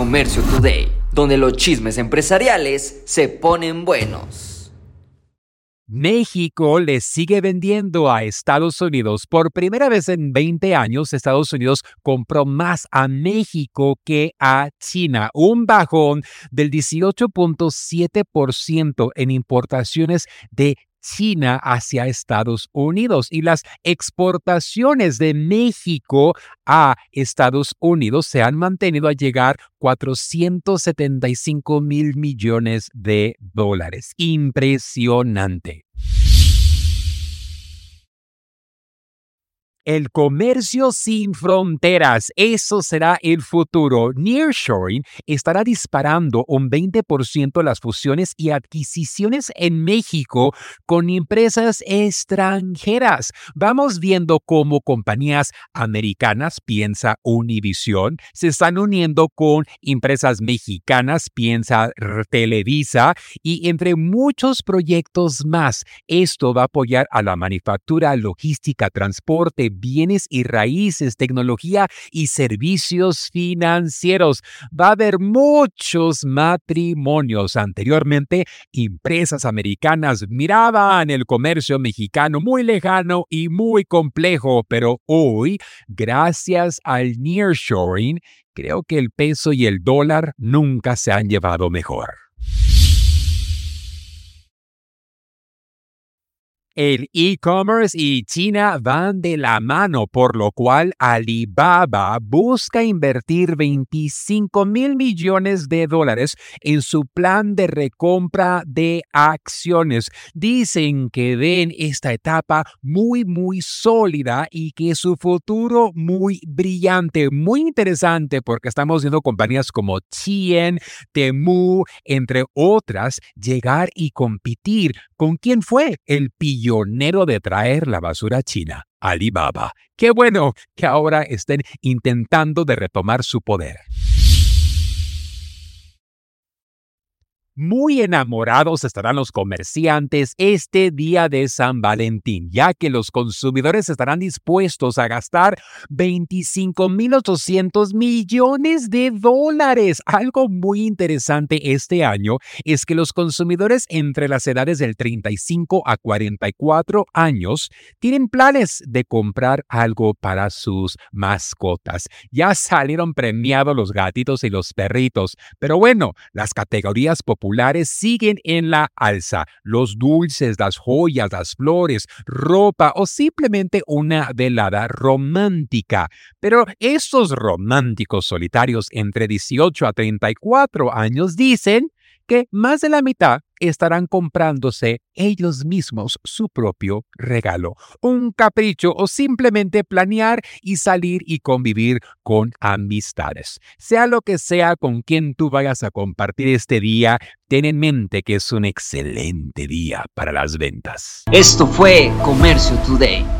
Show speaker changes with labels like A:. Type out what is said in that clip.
A: Comercio Today, donde los chismes empresariales se ponen buenos.
B: México le sigue vendiendo a Estados Unidos. Por primera vez en 20 años, Estados Unidos compró más a México que a China. Un bajón del 18.7% en importaciones de China hacia Estados Unidos y las exportaciones de México a Estados Unidos se han mantenido a llegar 475 mil millones de dólares. Impresionante. El comercio sin fronteras, eso será el futuro. Nearshoring estará disparando un 20% las fusiones y adquisiciones en México con empresas extranjeras. Vamos viendo cómo compañías americanas, piensa Univision, se están uniendo con empresas mexicanas, piensa Televisa, y entre muchos proyectos más. Esto va a apoyar a la manufactura, logística, transporte, bienes y raíces, tecnología y servicios financieros. Va a haber muchos matrimonios. Anteriormente, empresas americanas miraban el comercio mexicano muy lejano y muy complejo, pero hoy, gracias al nearshoring, creo que el peso y el dólar nunca se han llevado mejor. El e-commerce y China van de la mano, por lo cual Alibaba busca invertir 25 mil millones de dólares en su plan de recompra de acciones. Dicen que ven esta etapa muy, muy sólida y que su futuro muy brillante, muy interesante, porque estamos viendo compañías como Chien, Temu, entre otras, llegar y competir. ¿Con quién fue el pillo? Pionero de traer la basura china, Alibaba. Qué bueno que ahora estén intentando de retomar su poder. Muy enamorados estarán los comerciantes este día de San Valentín, ya que los consumidores estarán dispuestos a gastar 25.800 millones de dólares. Algo muy interesante este año es que los consumidores entre las edades del 35 a 44 años tienen planes de comprar algo para sus mascotas. Ya salieron premiados los gatitos y los perritos, pero bueno, las categorías populares siguen en la alza. Los dulces, las joyas, las flores, ropa o simplemente una velada romántica. Pero estos románticos solitarios entre 18 a 34 años dicen que más de la mitad estarán comprándose ellos mismos su propio regalo, un capricho o simplemente planear y salir y convivir con amistades. Sea lo que sea con quien tú vayas a compartir este día, ten en mente que es un excelente día para las ventas.
A: Esto fue Comercio Today.